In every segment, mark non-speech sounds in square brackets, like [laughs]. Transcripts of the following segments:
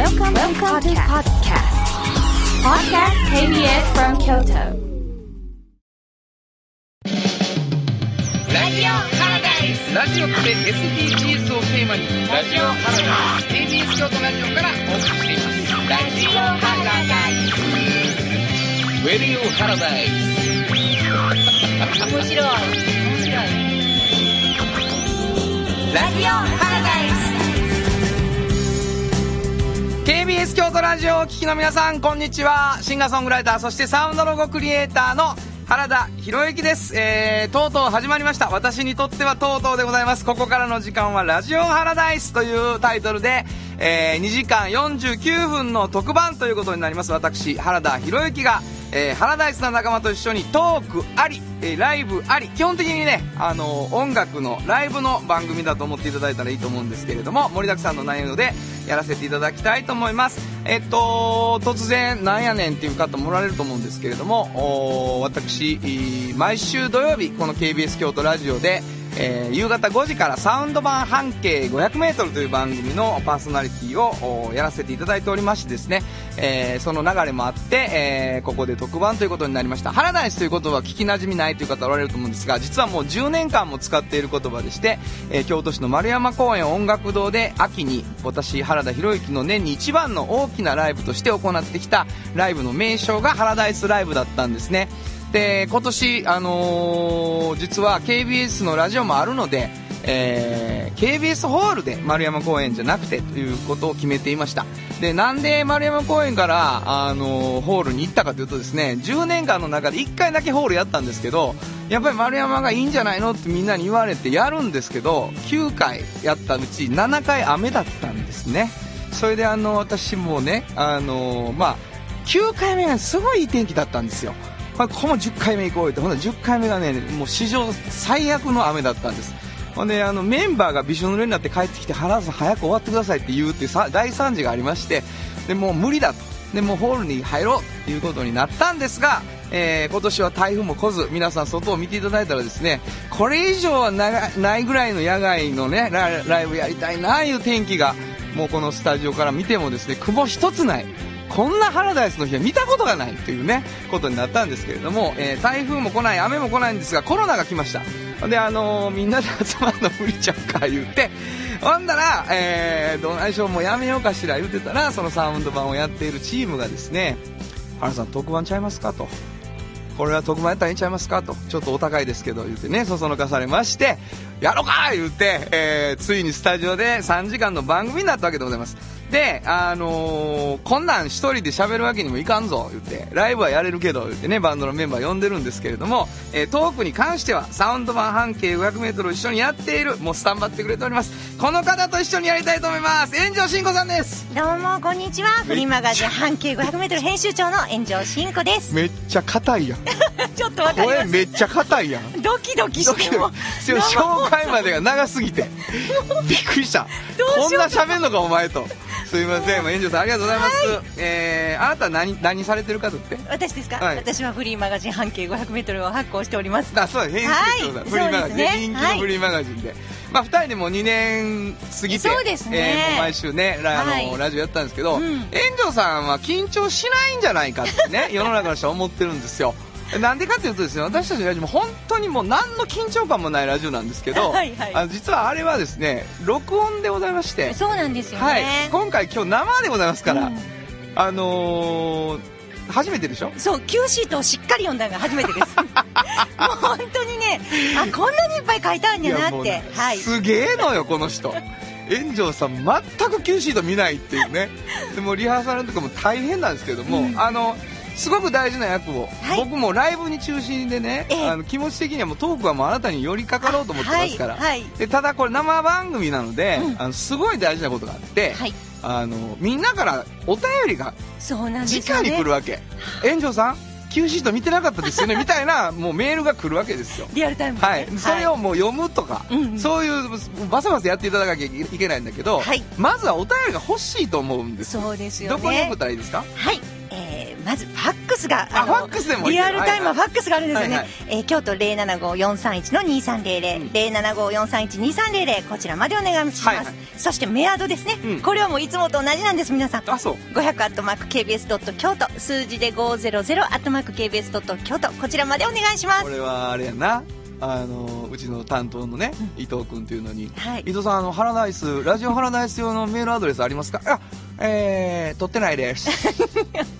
Welcome, Welcome to podcast. Podcast. KBS from Kyoto. ラジオハラダイスラジオって SDGs をテーマにラジオハラダイス KBS 京都ラジオからお送りしています。ラジオハラダイスウェディオハラダイス面白い。面白い。ラジオハラダイス KBS 京都ラジオをお聞きの皆さんこんにちは。シンガーソングライターそしてサウンドロゴクリエイターの原田博之です、えー、とうとう始まりました。私にとってはとうとうでございます。ここからの時間はラジオハラダイスというタイトルで、えー、2時間49分の特番ということになります。私原田博之がえー、ハラダイスな仲間と一緒にトークあり、えーライブあり。基本的にね、あのー音楽のライブの番組だと思っていただいたらいいと思うんですけれども盛りだくさんの内容でやらせていただきたいと思います。えっと突然なんやねんっていう方もおられると思うんですけれども私毎週土曜日この KBS 京都ラジオでえー夕方5時からサウンド版半径 500m という番組のパーソナリティをやらせていただいておりましてですね、えーその流れもあって、えーここで特番ということになりました。ハラダイスという言葉は聞きなじみないという方おられると思うんですが実はもう10年間も使っている言葉でして、え京都市の丸山公園音楽堂で秋に私原田博之の年に一番の大きなライブとして行ってきたライブの名称がハラダイスライブだったんですね。で今年、あのー実は KBS のラジオもあるので、えー KBS ホールで丸山公園じゃなくてということを決めていました。でなんで丸山公園から、あのーホールに行ったかというとですね10年間の中で1回だけホールやったんですけどやっぱり丸山がいいんじゃないのってみんなに言われてやるんですけど9回やったうち7回雨だったんですね。それであの私もね、あのーまあ、9回目がすごいいい天気だったんですよ。まあ、ここも10回目行こうよって。ほん10回目がねもう史上最悪の雨だったんです。ほんであのメンバーがびしょ濡れになって帰ってきて原田さん早く終わってくださいって言うっていう大惨事がありましてでもう無理だと。でもホールに入ろうということになったんですが、えー今年は台風も来ず皆さん外を見ていただいたらですねこれ以上はないぐらいの野外のねラライブやりたいなあいう天気がもうこのスタジオから見てもですね雲一つないこんなハラダイスの日は見たことがないというねことになったんですけれども、えー台風も来ない雨も来ないんですがコロナが来ました。であのーみんなで集まるの無理ちゃうか言ってほんだら、えー、どないしょもやめようかしら言ってたらそのサウンド版をやっているチームがですね原さん特番ちゃいますかと。これは特番やったらいいんちゃいますかと。ちょっとお高いですけど言ってねそそのかされましてやろうか言って、えーついにスタジオで3時間の番組になったわけでございます。であのーこんなん一人で喋るわけにもいかんぞ言って。ライブはやれるけど言ってねバンドのメンバー呼んでるんですけれども、えートークに関してはサウンド版半径 500m を一緒にやっているもうスタンバってくれております。この方と一緒にやりたいと思います。炎上真子さんです。どうもこんにちは。フリーマガジン半径 500m 編集長の炎上真子です。めっちゃ硬いやん。[laughs] ちょっとわかり声まめっちゃ硬いやん。すドキドキドキドしても。キでも紹介までが長すぎて。[laughs] びっくりした。こんな喋んのかお前とすいません。もう炎上さんありがとうございます、えー、あなたは何何されてるかとって？私ですか、はい。私はフリーマガジン半径 500m を発行しております。あそうです編集長だ、はい。フリーマガジン、そうですね。人気のフリーマガジンで、まあ、2人でもう2年過ぎてそうですね。えー毎週ねラ,、あのはい。ラジオやったんですけど、うん。炎上さんは緊張しないんじゃないかってね世の中の人は思ってるんですよ [laughs] なんでかというとですね私たちのラジオも本当にもう何の緊張感もないラジオなんですけどはいはい。あの実はあれはですね録音でございまして、そうなんですよね、はい、今回今日生でございますから、うん。あのー初めてでしょ？そう Q シートをしっかり読んだのが初めてです。[laughs] もう本当にねあこんなにいっぱい書いてあるんやなって。はい。すげえのよこの人。炎上さん全く Q シート見ないっていうね。でもリハーサルとかも大変なんですけども、うん。あのすごく大事な役を、はい。僕もライブに中心でね、ええ。あの気持ち的にはもうトークはもうあなたに寄りかかろうと思ってますから、はい。はい。でただこれ生番組なので、うん。あのすごい大事なことがあって、はい。あのみんなからお便りが直ね。に来るわけ、炎上さん Q シート見てなかったですよね [laughs] みたいなもうメールが来るわけですよ。リアルタイムでね。はい、それをもう読むとか、うんうん。そういうバサバサやっていただかなきゃいけないんだけど、はい。まずはお便りが欲しいと思うんですそうですよね。どこに送ったらいいですか？はい、えーまずファックスがあファックスリアルタイムはファックスがあるんですよね、はいはい。えー京都075-431の2300、うん。075-431-2300こちらまでお願いします、はいはい。そしてメアドですね、うん。これはもういつもと同じなんです皆さん。あそう。500アットマーク KBS ドット京都数字で500アットマーク KBS ドット京都。こちらまでお願いします。これはあれやな。あのうちの担当のね、伊藤君というのに、はい。伊藤さんあのハラダイスラジオハラダイス用のメールアドレスありますか？あえー、取ってないです [laughs]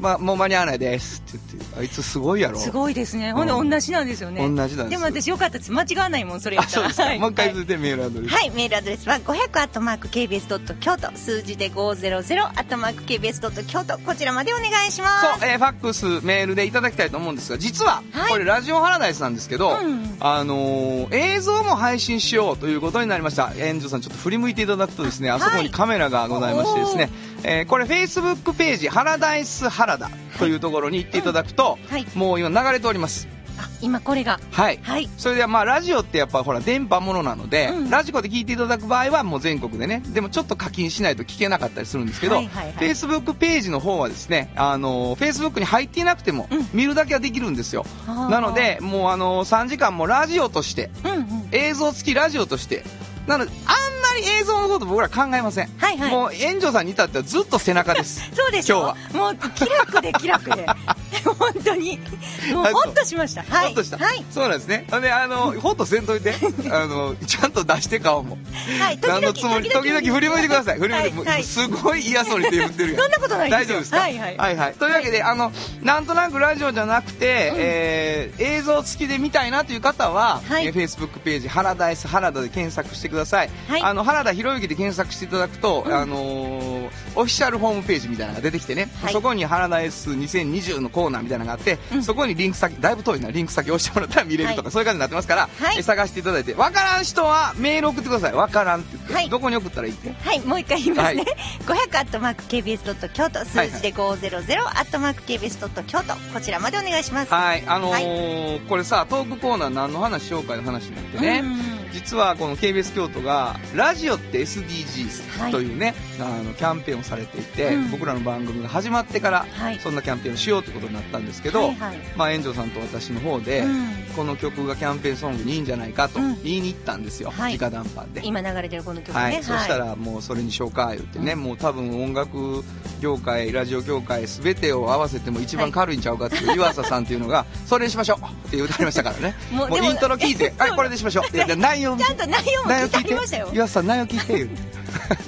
まあもう間に合わないですって言ってあいつすごいやろ。すごいですね。ほんでうん。同じなんですよね。同じなんですでも私よかったです。間違わないもんそれ言あったら。そうではい。もう一回言ってメールアドレス、はい、メールアドレスは500アットマーク KBS ドット京都数字で500アットマーク KBS ドット京都。こちらまでお願いします。そう、えーファックスメールでいただきたいと思うんですが実は、はい。これラジオハラダイスなんですけど、うんあのー映像も配信しようということになりました。園長さんちょっと振り向いていただくとですねあそこにカメラがございましてですね、えーこれフェイスブックページ「ハラダイスハラダ」というところに行っていただくと、はい。もう今流れております。あ今これが。はい。はい。それではまあラジオってやっぱほら電波ものなので、うん。ラジコで聞いていただく場合はもう全国でねでもちょっと課金しないと聞けなかったりするんですけど、はいはいはい。Facebook ページの方はですねあの Facebook に入っていなくてもうん。見るだけはできるんですよ、あー。なのでもうあの3時間もラジオとしてうんうん。映像付きラジオとしてなのであんまり映像のこと僕ら考えません、はいはい。もう炎上さんに至ってはずっと背中です。[laughs] そうでしょ今もう気楽で気楽で [laughs] 本当に。[laughs] もうはいホッとしました。はい。ほっとした、はい、そうなんですね。であのほっとせんといて。[laughs] あのちゃんと出して顔も。はい、時々何のつもり時々。振り向いてください。振り向いて、はい。はいすごい嫌そうに手振ってるそんなことない大丈夫ですか？はいはい。はいはい。というわけで、あのなんとなくラジオじゃなくて、えー映像付きで見たいなという方は、はい。えー、Facebook ページ「ハラダイス原田」で検索してください、はい。あの原田博之で検索していただくと、あのーオフィシャルホームページみたいなのが出てきてね、はい。そこに「ハラダイス2020」のコーナーみたいなのがあって、うん。そこにリンク先だいぶ遠いな。リンク先押してもらったら見れるとか、はい。そういう感じになってますから、はい。えー探していただいてわからん人はメール送ってください。わからんって言って、はい。どこに送ったらいいって？はい、もう一回言いますね。は500アットマーク KBS ドット京都、数字で500アットマーク KBS ドット京都、こちらまでお願いします。はい、あのーこれさ、トークコーナー何の話しようかいう話になってね、うん実はこの KBS 京都が、ラジオって SDGs はいというね、あの、キャンペーンをされていて、うん。僕らの番組が始まってから、はい。そんなキャンペーンをしようってことになったんですけど、はいはい。まあ、炎上さんと私の方で、うん。この曲がキャンペーンソングにいいんじゃないかとうん。言いに行ったんですよ、はい。直談判で。今流れてるこの曲ね。はい、そしたらもうそれにしようか言ってね、もう多分音楽業界ラジオ業界全てを合わせても一番軽いんちゃうかっていう湯浅さんっていうのが [laughs] それにしましょうって言うてありましたからね。[laughs] もうイントロ聞いてはいこれでしましょう。内容ちゃんと内容も聞いてありましたよ。湯浅さん内容聞いて言う。て [laughs]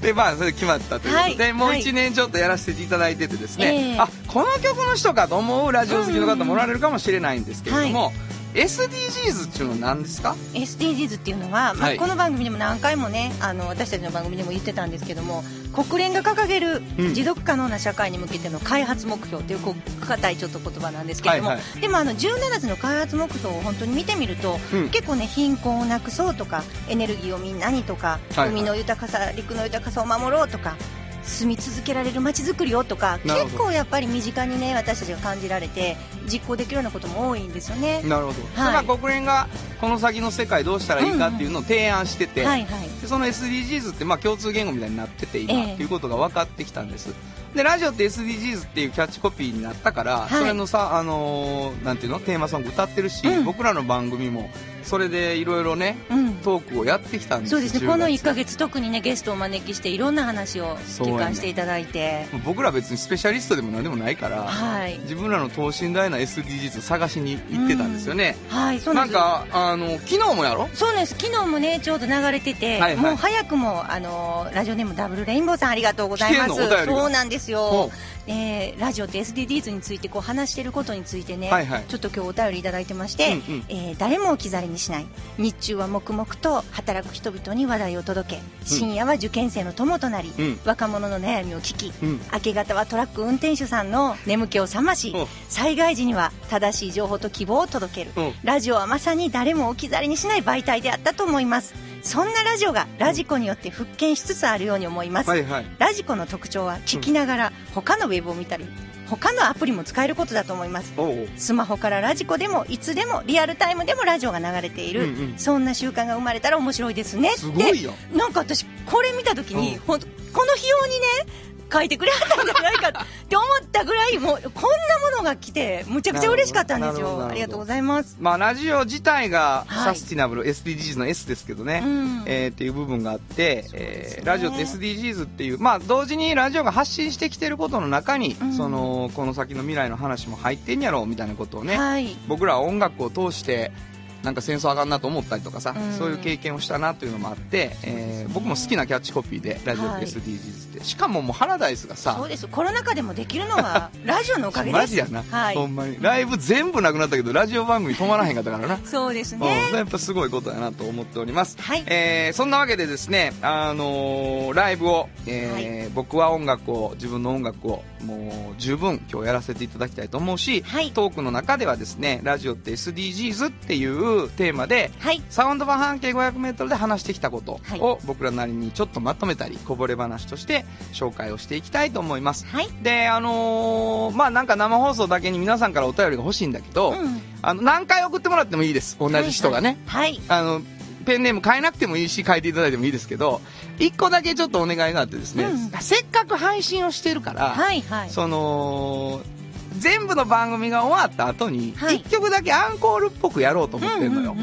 でまあそれで決まったということで、はいもう1年ちょっとやらせていただいててですね、ええ。あこの曲の人かと思うラジオ好きの方もおられるかもしれないんですけれども、SDGs っていうのは何ですか？SDGs っていうのは、まあはい。この番組でも何回もねあの私たちの番組でも言ってたんですけども国連が掲げるうん。持続可能な社会に向けての開発目標という硬いちょっと言葉なんですけれども、はいはでもあの17つの開発目標を本当に見てみると、うん。結構ね貧困をなくそうとかエネルギーをみんなにとか、はいはい。海の豊かさ陸の豊かさを守ろうとか住み続けられる街づくりをとか結構やっぱり身近にね私たちが感じられて実行できるようなことも多いんですよね。なるほど、はい。まあ国連がこの先の世界どうしたらいいかっていうのを提案してて、はいはい。でその SDGs ってまあ共通言語みたいになってて今、ええ。っていうことが分かってきたんです。でラジオって SDGs っていうキャッチコピーになったから、い。それのさあのーなんていうの？テーマソング歌ってるし、うん。僕らの番組もそれでいろいろねうん。トークをやってきたんですそうですね。10この1月ヶ月特にねゲストをお招きしていろんな話を聞かせていただいて、僕ら別にスペシャリストでも何でもないから、はい。自分らの等身大な SDGs を探しに行ってたんですよね、はいそうなです。なんんかあの昨日もやろ？そうなんです。昨日もねちょうど流れてて、はいはい。もう早くもあのラジオネームダブルレインボーさんありがとうございます。そうなんですほよう、えーラジオって SDGs についてこう話してることについてね、はいはい。ちょっと今日お便りいただいてまして、うんうん。えー誰も置き去りにしない。日中は黙々と働く人々に話題を届け深夜は受験生の友となり、うん。若者の悩みを聞き、うん。明け方はトラック運転手さんの眠気を覚ましお災害時には正しい情報と希望を届ける。おラジオはまさに誰も置き去りにしない媒体であったと思いますそんなラジオがラジコによって復権しつつあるように思います、はいはい。ラジコの特徴は聞きながら他のウェブを見たり他のアプリも使えることだと思います。スマホからラジコでもいつでもリアルタイムでもラジオが流れている、うんうん。そんな習慣が生まれたら面白いですねって。すごいよ。なんか私これ見た時に、この費用にね書いてくれはったんじゃないか [laughs] って思ったぐらいもうこんなものが来てむちゃくちゃ嬉しかったんですよ。ありがとうございます。まあ、ラジオ自体がはい。サスティナブル、SDGs の S ですけどね、うん。えーっていう部分があって、えーねラジオって SDGs っていう、まあ、同時にラジオが発信してきてることの中に、うん。そのこの先の未来の話も入ってんやろうみたいなことをね、はい。僕らは音楽を通してなんか戦争あかんなと思ったりとかさ、うん。そういう経験をしたなというのもあって、えー僕も好きなキャッチコピーでラジオ SDGs って、しかももうハラダイスがさそうです。コロナ禍でもできるのは [laughs] ラジオのおかげです。マジやな、はい。ほんまに。ライブ全部なくなったけどラジオ番組止まらへんかったからな。[laughs] そうですうん、ねやっぱすごいことやなと思っております、はい。えーそんなわけでですね、あのーライブを、えー僕は音楽を自分の音楽をもう十分今日やらせていただきたいと思うし、はい。トークの中ではですねラジオって SDGs っていうテーマではい。サウンド版半径 500m で話してきたことはい。を僕らなりにちょっとまとめたりこぼれ話として紹介をしていきたいと思います。はい。であのーまあなんか生放送だけに皆さんからお便りが欲しいんだけど、うん。あの何回送ってもらってもいいです。同じ人がね、はい。あのペンネーム変えなくてもいいし変えていただいてもいいですけど一個だけちょっとお願いがあってですね、うん。せっかく配信をしてるから、はいはい。その全部の番組が終わった後にはい。1曲だけアンコールっぽくやろうと思ってるのよ、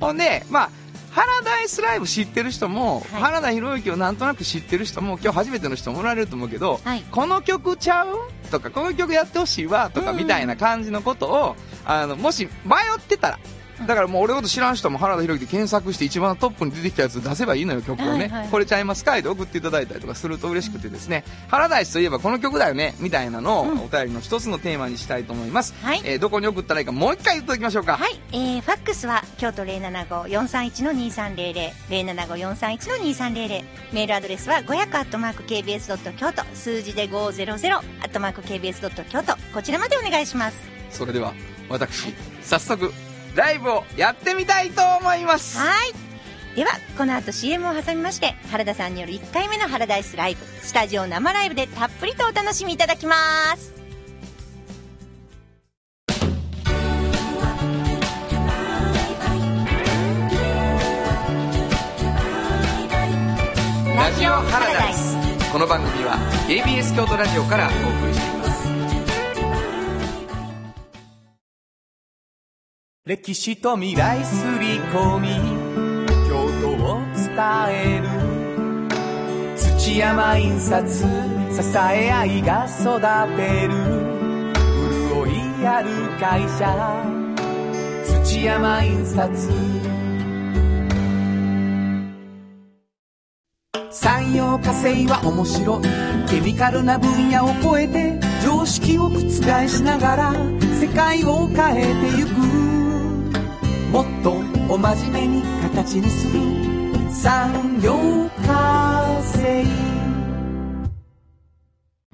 ほんでまあハラダイスライブ知ってる人も、はい。原田博之をなんとなく知ってる人も今日初めての人もおられると思うけど、はい。この曲ちゃう？とかこの曲やってほしいわ？とかうん。みたいな感じのことを、あのもし迷ってたらだからもう俺のこと知らん人も原田博之で検索して一番トップに出てきたやつ出せばいいのよ曲をね、はいはい。これちゃいますか？いで送っていただいたりとかすると嬉しくてですね、原田氏といえばこの曲だよねみたいなのをうん。お便りの一つのテーマにしたいと思います、はい。えーどこに送ったらいいかもう一回言っておきましょうか。はい、えー、ファックスは京都075-431-2300 075-431-2300メールアドレスは500アットマーク KBS ドット京都。数字で500アットマーク KBS ドット京都。こちらまでお願いします。それでは私早速ライブをやってみたいと思います。はい。ではこの後 CM を挟みまして原田さんによる1回目のハラダイスライブスタジオ生ライブでたっぷりとお楽しみいただきます。ラジオハラダイスこの番組は KBS 京都ラジオからお送りしています歴史と未来すり込み京都を伝える。土山印刷支え合いが育てる。潤いある会社。土山印刷産業化成は面白い。ケミカルな分野を超えて常識を覆しながら世界を変えてゆく。もっとお真面目に形にする産業化成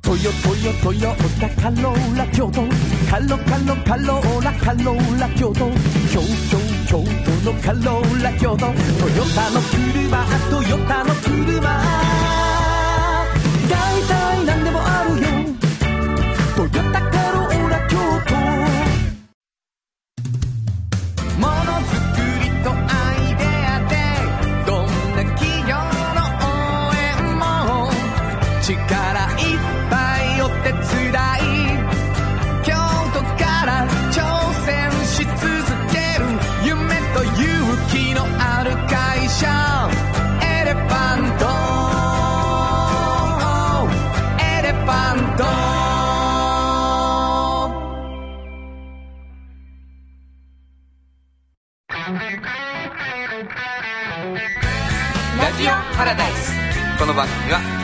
トヨトヨトヨタカローラ京都カロカロカローラカローラ京都京京京都のカローラ京都トヨタの車トヨタの車。大体何でもあるよ。トヨタカローラ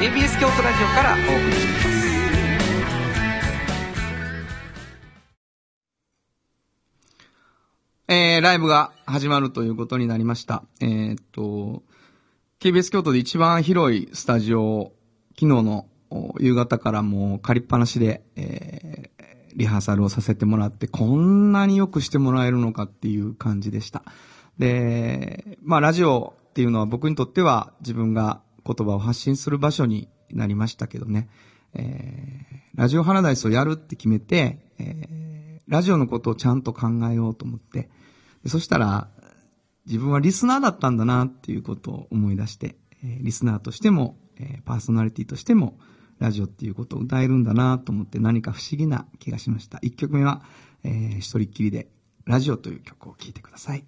組は KBS 京都ラジオからお送りしますえー、ライブが始まるということになりました。えーっと、KBS 京都で一番広いスタジオを昨日の夕方からもう借りっぱなしで、えーリハーサルをさせてもらって、こんなによくしてもらえるのかっていう感じでした。で、まあラジオっていうのは僕にとっては自分が言葉を発信する場所になりましたけどね。えーラジオハラダイスをやるって決めて、えーラジオのことをちゃんと考えようと思って、でそしたら、自分はリスナーだったんだなっていうことを思い出して、えーリスナーとしても、えーパーソナリティとしても、ラジオっていうことを歌えるんだなと思って何か不思議な気がしました。1曲目は、えー、一人っきりでラジオという曲を聴いてください。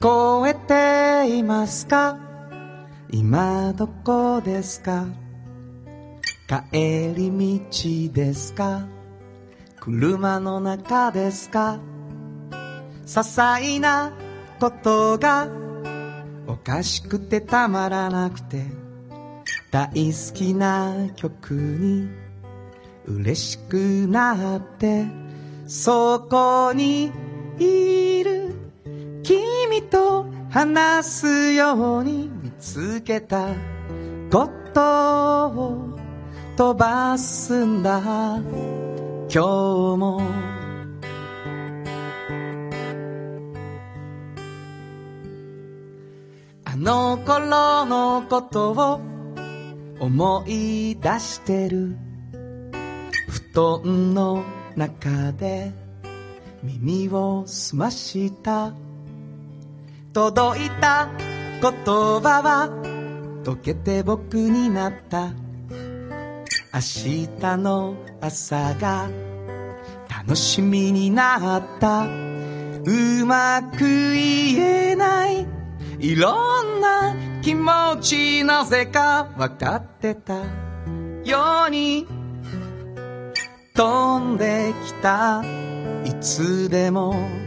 聞こえていますか？今どこですか？帰り道ですか？車の中ですか？些細なことがおかしくてたまらなくて大好きな曲に嬉しくなってそこにいる。君と話すように見つけたことを飛ばすんだ。今日も。あの頃のことを思い出してる。布団の中で耳を澄ました。届いた。言葉は溶けて僕になった。明日の朝が楽しみになった。うまく言えない。いろんな気持ちなぜか分かってた。ように飛んできた。いつでも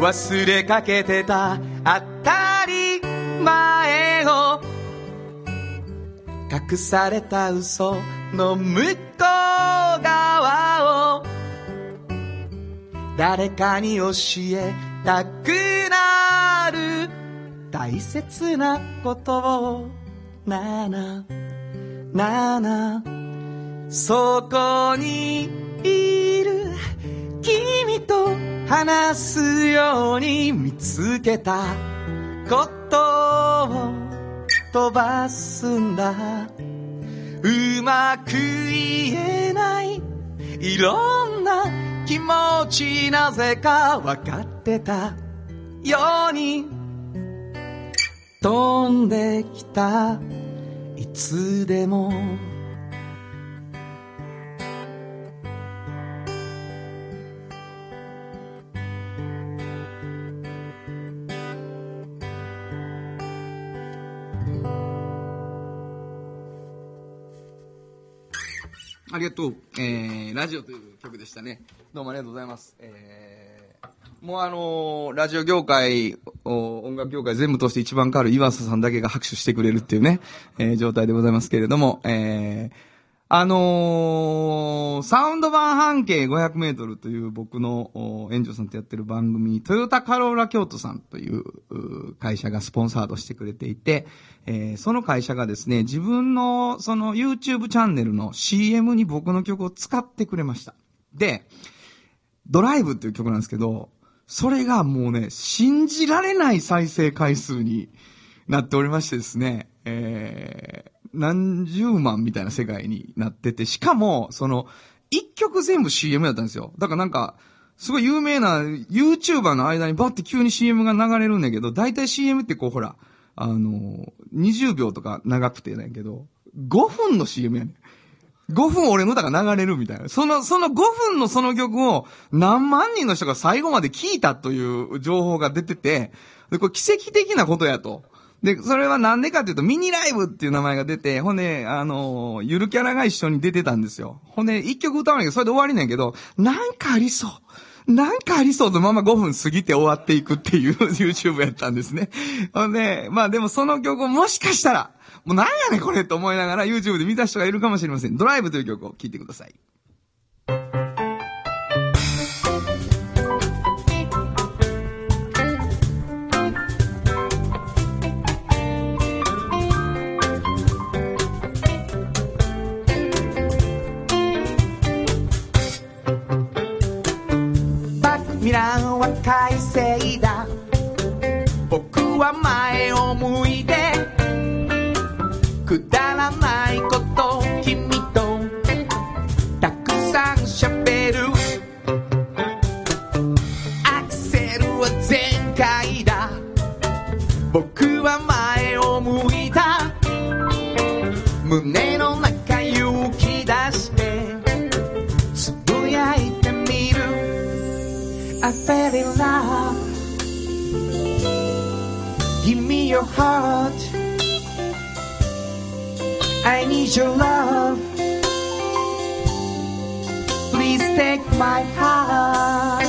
忘れかけてた当たり前を。隠された嘘の向こう側を。誰かに教えたくなる。大切なことを。ななななそこにいる。君と話すように見つけた。ことを飛ばすんだ。うまく言えない。いろんな気持ちなぜか分かってた。ように飛んできた。いつでもありがとう。えー、ラジオという曲でしたね。どうもありがとうございます。えー、もうあのーラジオ業界、お音楽業界全部通して一番変わる岩佐さんだけが拍手してくれるっていうね、えー、状態でございますけれども、えー、あのーサウンド版半径500メートルという僕の園長さんとやってる番組、トヨタカローラ京都さんという会社がスポンサードしてくれていて、えーその会社がですね、自分のその YouTube チャンネルの CM に僕の曲を使ってくれました。で、ドライブっていう曲なんですけど、それがもうね、信じられない再生回数になっておりましてですね、えー、何十万みたいな世界になってて、しかも、その、一曲全部 CM だったんですよ。だからなんか、すごい有名な YouTuber の間にバッて急に CM が流れるんだけど、大体 CM ってこうほら、あの、20秒とか長くてなんけど、5分の CM やねん。5分俺の歌が流れるみたいな。その、その5分のその曲を何万人の人が最後まで聞いたという情報が出てて、で、これ奇跡的なことやと。で、それはなんでかっていうと、ミニライブっていう名前が出て、ほんで、あの、ゆるキャラが一緒に出てたんですよ。ほんで、一曲歌わないけど、それで終わりなんやけど、なんかありそう。なんかありそうとまま5分過ぎて終わっていくっていう [laughs] YouTube やったんですね。ほんで、まあでもその曲をもしかしたら、もうなんやねんこれと思いながら YouTube で見た人がいるかもしれません。ドライブという曲を聴いてください。バックミラーは快晴だ。僕は前を向いてくだら your heart. I need your love. Please take my heart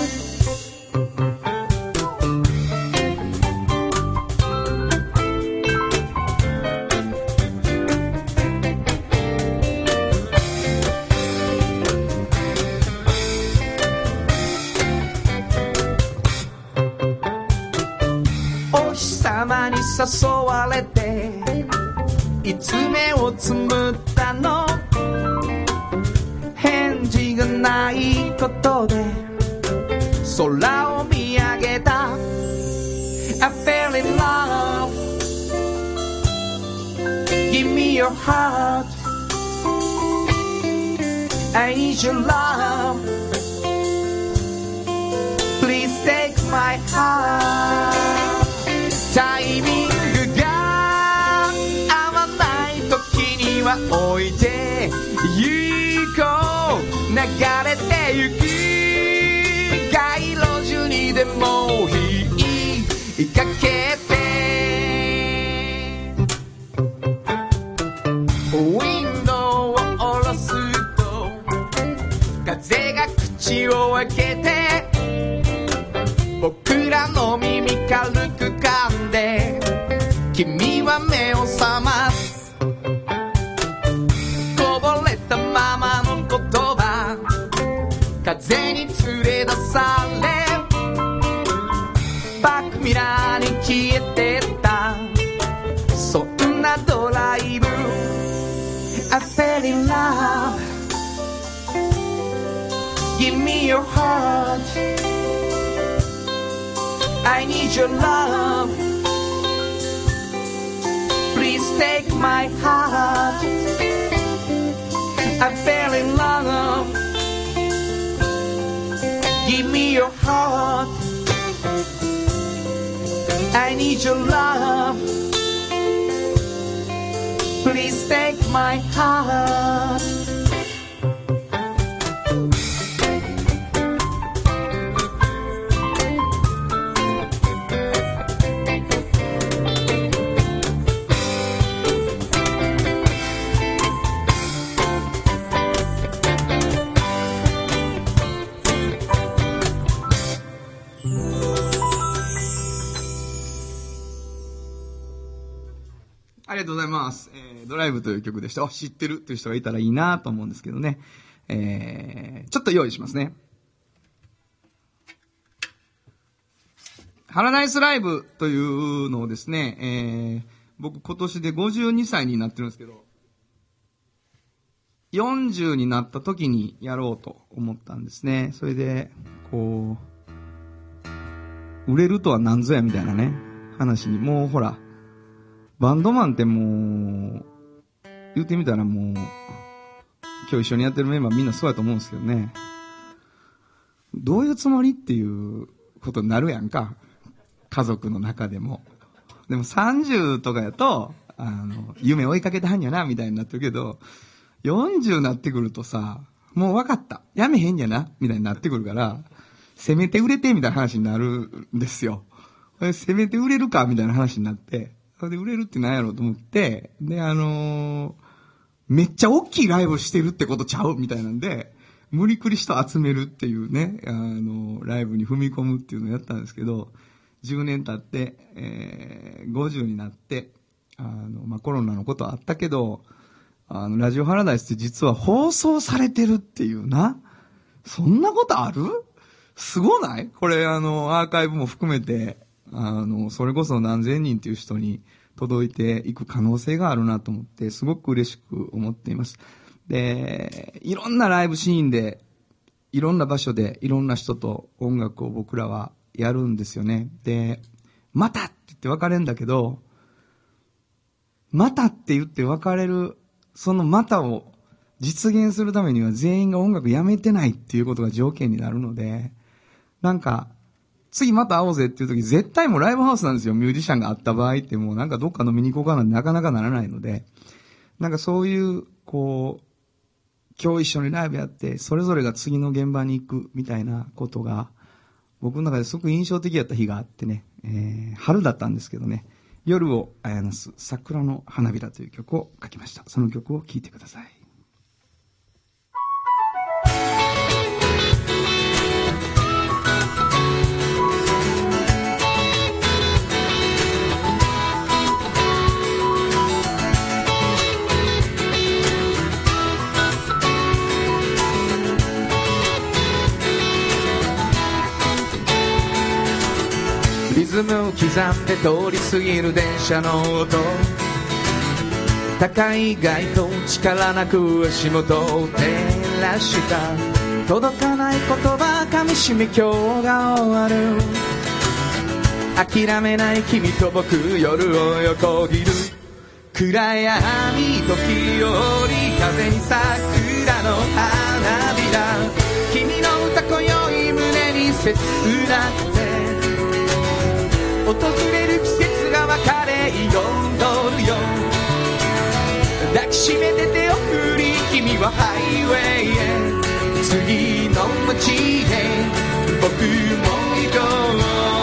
誘われていつ目をつむったの返事がないことで空を見上げた I fell in love Give me your heart I need your love Please take my heart は置いて行こう。流れてゆく街路樹にでも火かけて。ウィンドウを下ろすと風が口を開けて。僕らの耳軽く噛んで。君は目を覚ます。Your heart I need your love. Please take my heart. I fell in love. Give me your heart. I need your love. Please take my heart. りがとうございます。えー、ドライブという曲でした。知ってるという人がいたらいいなと思うんですけどね。えー、ちょっと用意しますね。ハラダイスライブというのをですね、えー、僕今年で52歳になってるんですけど、40になった時にやろうと思ったんですね。それで、こう、売れるとは何ぞやみたいなね、話に、もうほら、バンドマンってもう、言ってみたらもう、今日一緒にやってるメンバーみんなそうやと思うんですけどね。どういうつもりっていうことになるやんか。家族の中でも。でも30とかやと、あの、夢追いかけてはんやな、みたいになってるけど、40になってくるとさ、もう分かった。やめへんやな、みたいになってくるから、せめて売れて、みたいな話になるんですよ。せめて売れるか、みたいな話になって、それで売れるって何やろうと思って、で、あのーめっちゃ大きいライブしてるってことちゃうみたいなんで、無理くり人集めるっていうね、あの、ライブに踏み込むっていうのをやったんですけど、10年経って、えー、50になって、あの、まあ、コロナのことはあったけど、あの、ラジオハラダイスって実は放送されてるっていうな。そんなことある？すごない？これあの、アーカイブも含めて、あの、それこそ何千人っていう人に届いていく可能性があるなと思って、すごく嬉しく思っています。で、いろんなライブシーンで、いろんな場所で、いろんな人と音楽を僕らはやるんですよね。で、またって言って別れるんだけど、またって言って別れる、そのまたを実現するためには全員が音楽やめてないっていうことが条件になるので、なんか、次また会おうぜっていう時絶対もうライブハウスなんですよ。ミュージシャンが会った場合ってもうなんかどっか飲みに行こうかなんてなかなかならないので。なんかそういう、こう、今日一緒にライブやって、それぞれが次の現場に行くみたいなことが、僕の中ですごく印象的やった日があってね、えー春だったんですけどね、夜をあやなす桜の花びらという曲を書きました。その曲を聴いてください。ム刻んで通り過ぎる電車の音。高い街灯力なく足元を照らした届かない言葉噛みしめ今日が終わる。諦めない君と僕夜を横切る。暗闇時折風に桜の花びら。君の歌今宵胸に切なくて。訪れる季節が別れ彩る。よ抱きしめて手を振り君はハイウェイへ。次の街へ。僕も行こう。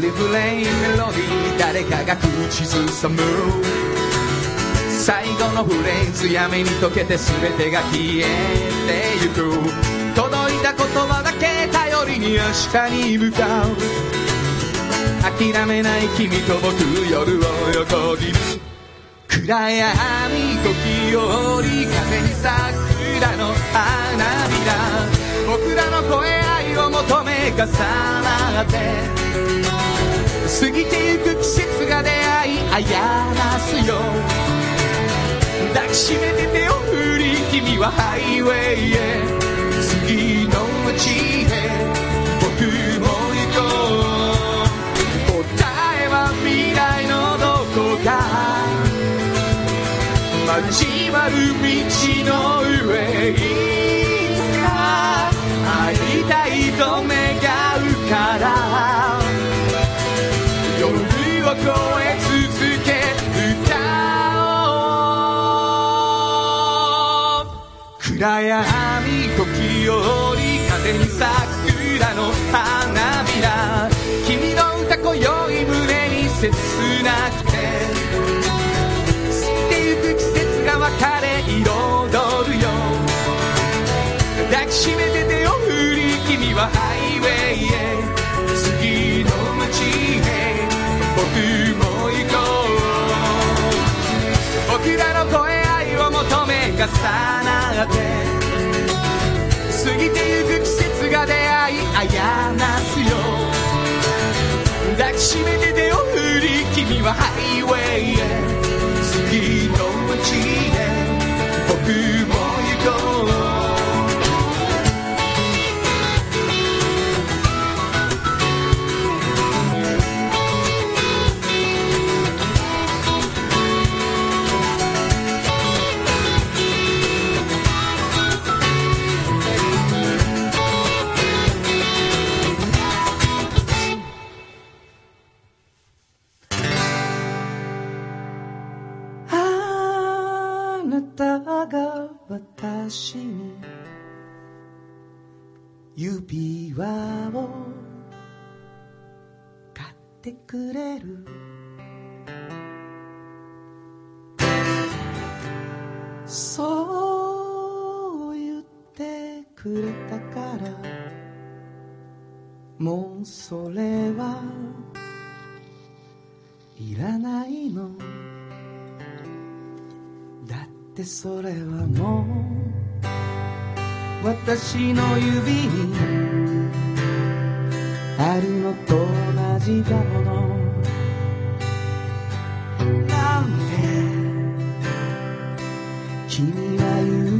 リフレインメロディー誰かが口ずさむ最後のフレーズやめに溶けて全てが消えてゆく。届いた言葉だけ頼りに明日に向かう。諦めない君と僕夜を横切る暗闇時折風に桜の花びら。僕らの声愛を求め重なって。過ぎてゆく季節が出会いあやなすよ抱きしめて手を振り君はハイウェイへ次の街へ僕も行こう答えは未来のどこか交わる道の上暗闇時折風に桜の花びら。君の歌今宵胸に切なくて。過ぎてゆく季節が別れ彩るよ。抱きしめて手を振り君はハイウェイへ。次の街へ僕も行こう。僕らの声愛を求め重なって過ぎてゆく季節が出会いあやなすよ。抱きしめて手を振り君はハイウェイへ。次の街へ。僕も行こう。指輪を買ってくれる。そう言ってくれたからもうそれはいらないの。だってそれはもう私の指にあるのと同じだもの。なんで君は言う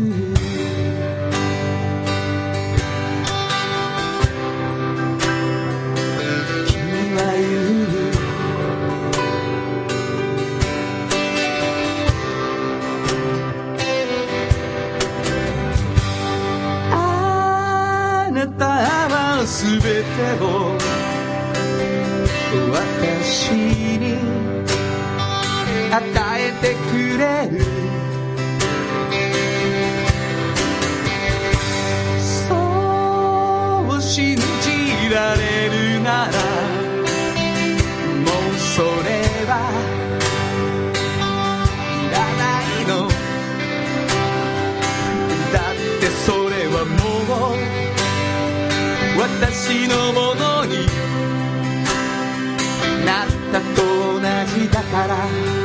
てを。私に与えてくれる。私のものになったと同じだから。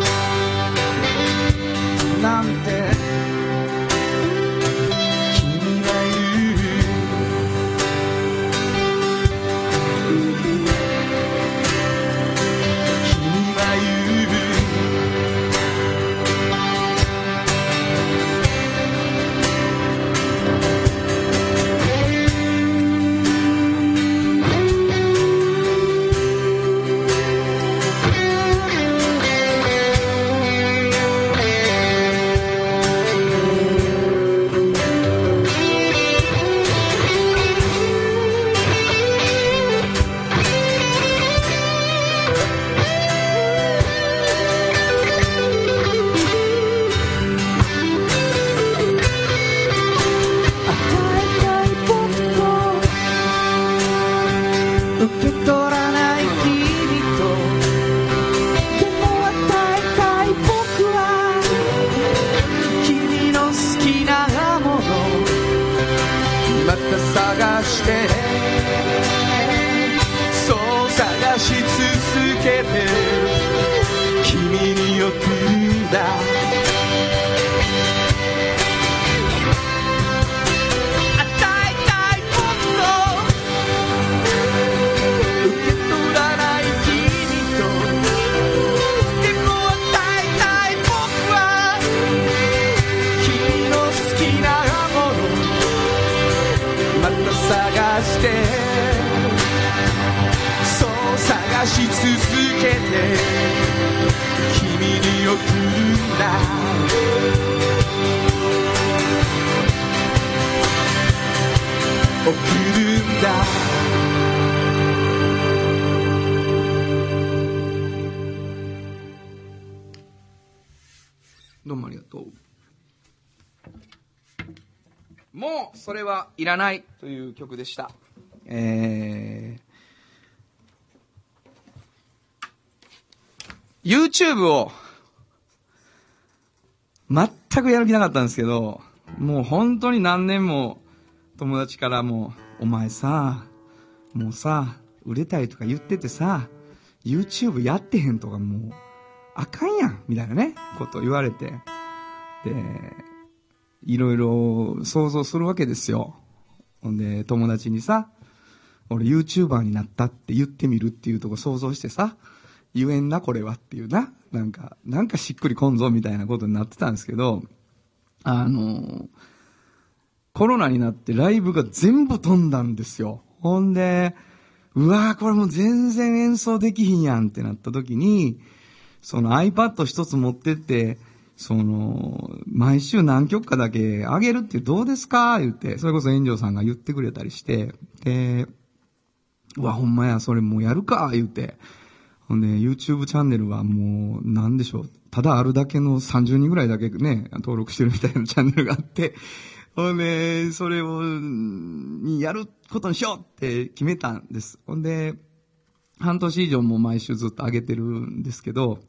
曲でした。えー、YouTube を、全くやる気なかったんですけど、もう本当に何年も友達からも、お前さ、もうさ、売れたいとか言っててさ、YouTube やってへんとかもう、あかんやん、みたいなね、こと言われて。で、いろいろ想像するわけですよ。ほんで、友達にさ、俺 YouTuber になったって言ってみるっていうとこ想像してさ、言えんな、これはっていうな。なんか、なんかしっくりこんぞみたいなことになってたんですけど、あの、コロナになってライブが全部飛んだんですよ。ほんで、うわーこれもう全然演奏できひんやんってなった時に、その iPad 一つ持ってって、その、毎週何曲かだけあげるってどうですか？言って、それこそ炎上さんが言ってくれたりして、で、うわ、ほんまや、それもうやるか言って、ほんで、YouTube チャンネルはもう、なんでしょう？ただあるだけの30人ぐらいだけね、登録してるみたいなチャンネルがあって、ほんで、それを、やることにしようって決めたんです。ほんで、半年以上も毎週ずっと上げてるんですけど、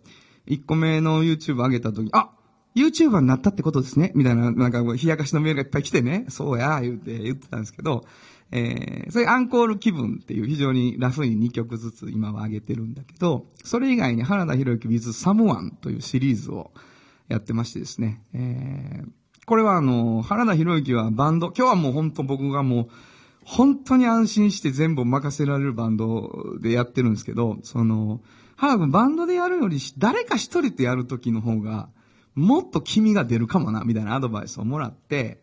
1個目の YouTube 上げた時、あ !YouTuber になったってことですね。みたいな、なんか、冷やかしのメールがいっぱい来てね、そうや、言って言ってたんですけど、えー、それアンコール気分っていう非常にラフに2曲ずつ今は上げてるんだけど、それ以外に原田博之 with Someone というシリーズをやってましてですね、えー、これはあの、原田博之はバンド、今日はもう本当僕がもう、本当に安心して全部任せられるバンドでやってるんですけど、その、原田君バンドでやるより誰か一人とやるときの方が、もっと君が出るかもな、みたいなアドバイスをもらって、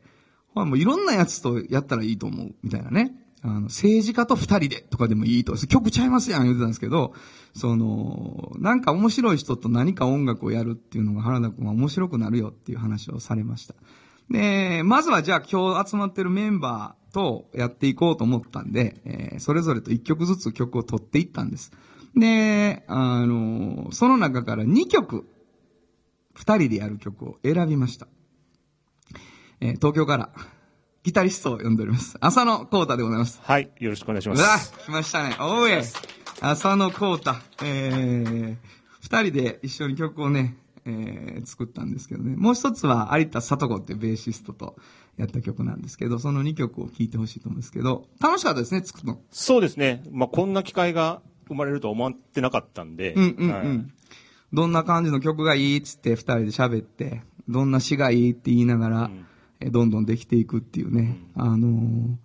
ほらもういろんなやつとやったらいいと思う、みたいなね。あの、政治家と二人でとかでもいいと。曲ちゃいますやん、言ってたんですけど、その、なんか面白い人と何か音楽をやるっていうのが原田君は面白くなるよっていう話をされました。で、まずはじゃあ今日集まってるメンバーとやっていこうと思ったんで、えーそれぞれと1曲ずつ曲を取っていったんです。で、あのその中から2曲、2人でやる曲を選びました。えー東京から、ギタリストを呼んでおります。浅野幸太でございます。はい、よろしくお願いしまうわす。来ましたね。おうえ。浅野幸太。えー、二人で一緒に曲をね、えー、作ったんですけどね。もう一つは有田聡子っていうベーシストとやった曲なんですけど、その2曲を聴いてほしいと思うんですけど、楽しかったですね、作るの。そうですね。まあ、こんな機会が生まれるとは思ってなかったんで。うんうんうん。はいどんな感じの曲がいいっつって二人で喋って、どんな詩がいいって言いながら、えどんどんできていくっていうね。あのー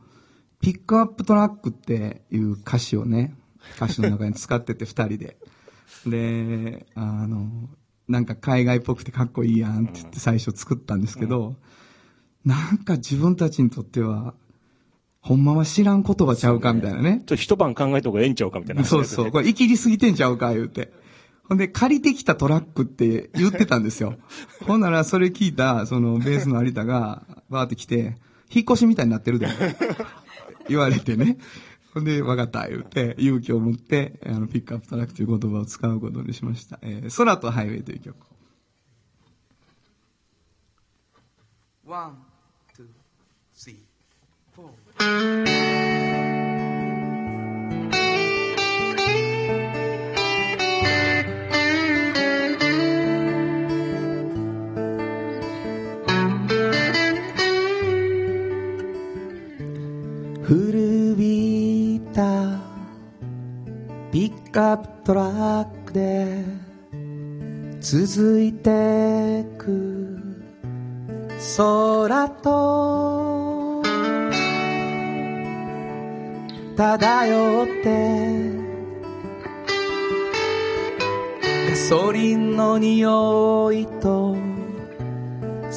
ピックアップトラックっていう歌詞をね、歌詞の中に使ってて二人で。で、あのーなんか海外っぽくてかっこいいやんって言って最初作ったんですけど、なんか自分たちにとっては、ほんまは知らん言葉ちゃうかみたいなね。ちょっと一晩考えた方がええんちゃうかみたいな話そうそう。これ、生きりすぎてんちゃうか、言うて。ほんで、借りてきたトラックって言ってたんですよ。[laughs] ほんなら、それ聞いた、その、ベースの有田が、バーって来て、引っ越しみたいになってるで。言われてね。ほんで、わかった、言うて、勇気を持って、あの、ピックアップトラックという言葉を使うことにしました。えー、空とハイウェイという曲。 One, two,スリー、フォー。ピップトラックで続いてく空と漂ってガソリンの匂いと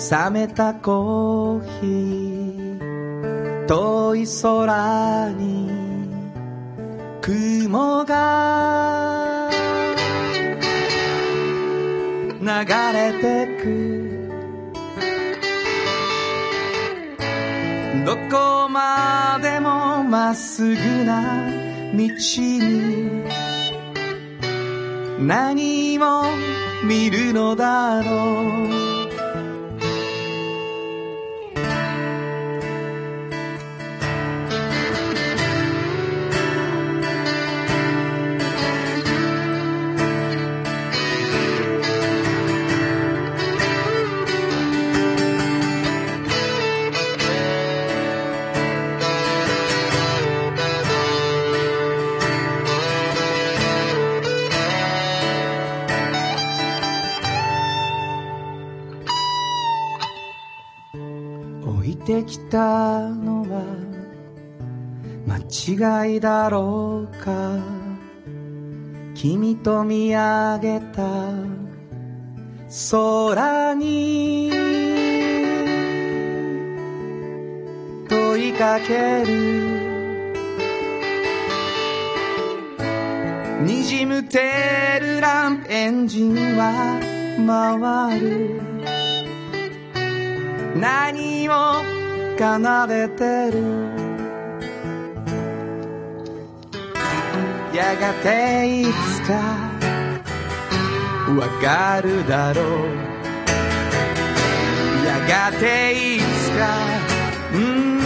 冷めたコーヒー遠い空に雲が流れてく。どこまでもまっすぐな道に何を見るのだろう。てきたのは間違いだろうか。君と見上げた空に問いかける。にじむてるランプエンジンは回る。何を奏でてる。やがていつかわかるだろう。やがていつかうん。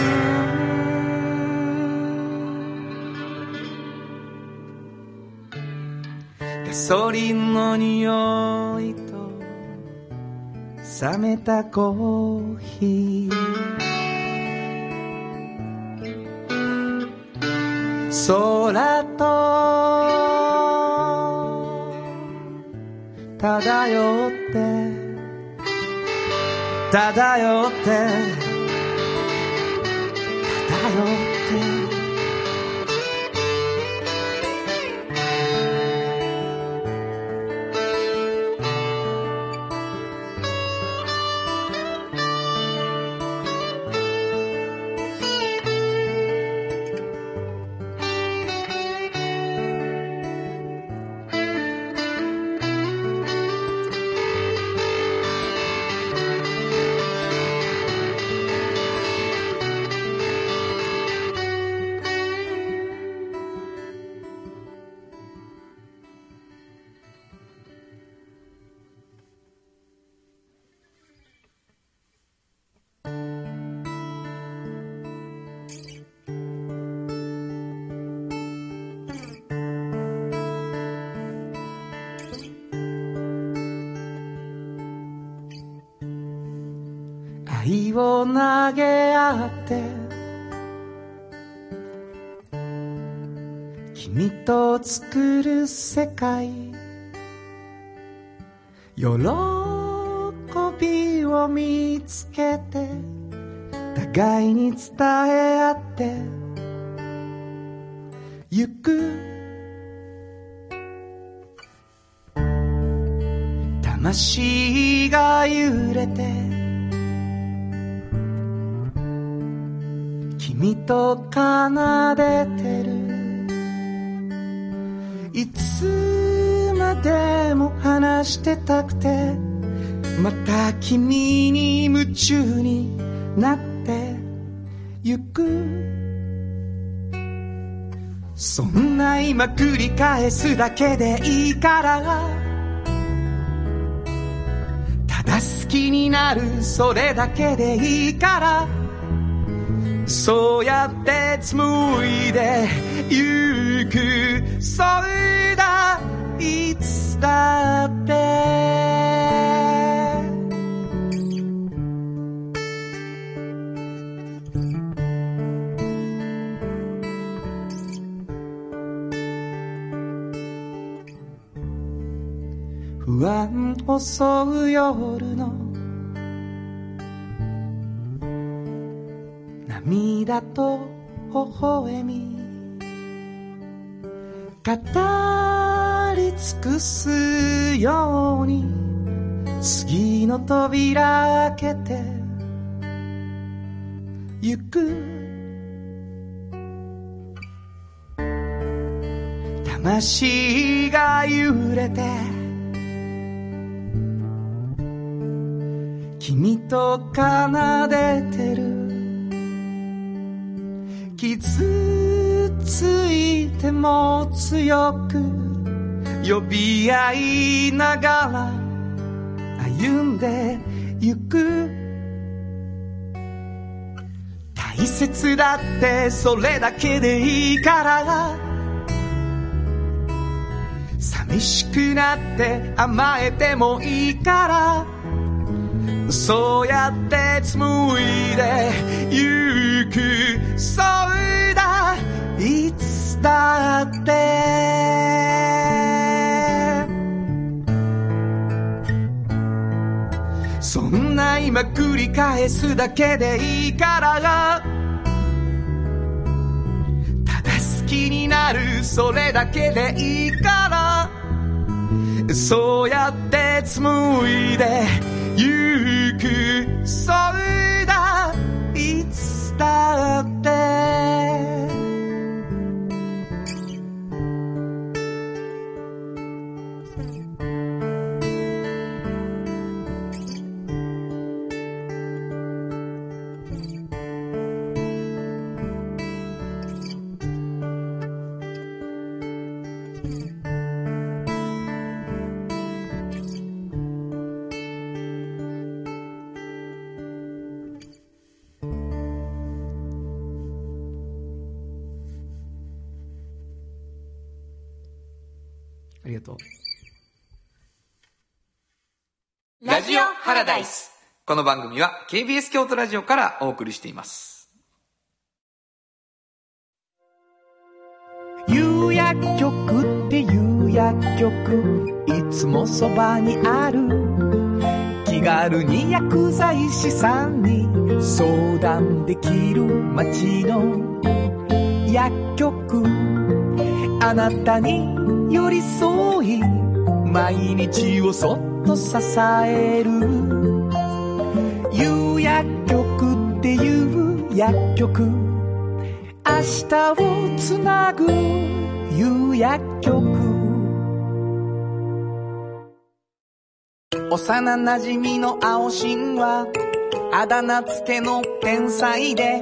ガソリンの匂いと冷めたコーヒー。空と。漂って。漂って。漂って奏でてる。いつまでも話してたくてまた君に夢中になってゆく。そんな今繰り返すだけでいいから。ただ好きになるそれだけでいいから。そうやって紡いでゆく。そうだいつだって。不安襲う夜の涙と微笑み。語り尽くすように。次の扉開けて。ゆく。魂が揺れて。君と奏でてる。傷ついても強く呼び合いながら歩んでゆく。大切だってそれだけでいいから。寂しくなって甘えてもいいから。そうやって紡いでゆくそうだいつだって。そんな今繰り返すだけでいいから。ただ好きになるそれだけでいいから。そうやって紡いでゆくそうだいつだって。とう。ラジオハラダイス。この番組は KBS 京都ラジオからお送りしています。有薬局っていう薬局いつもそばにある気軽に薬剤師さんに相談できる街の薬局あなたに寄り添い毎日をそっと支える。有薬局っていう薬局。明日をつなぐ夕薬局。幼なじみの青信はあだ名付けの天才で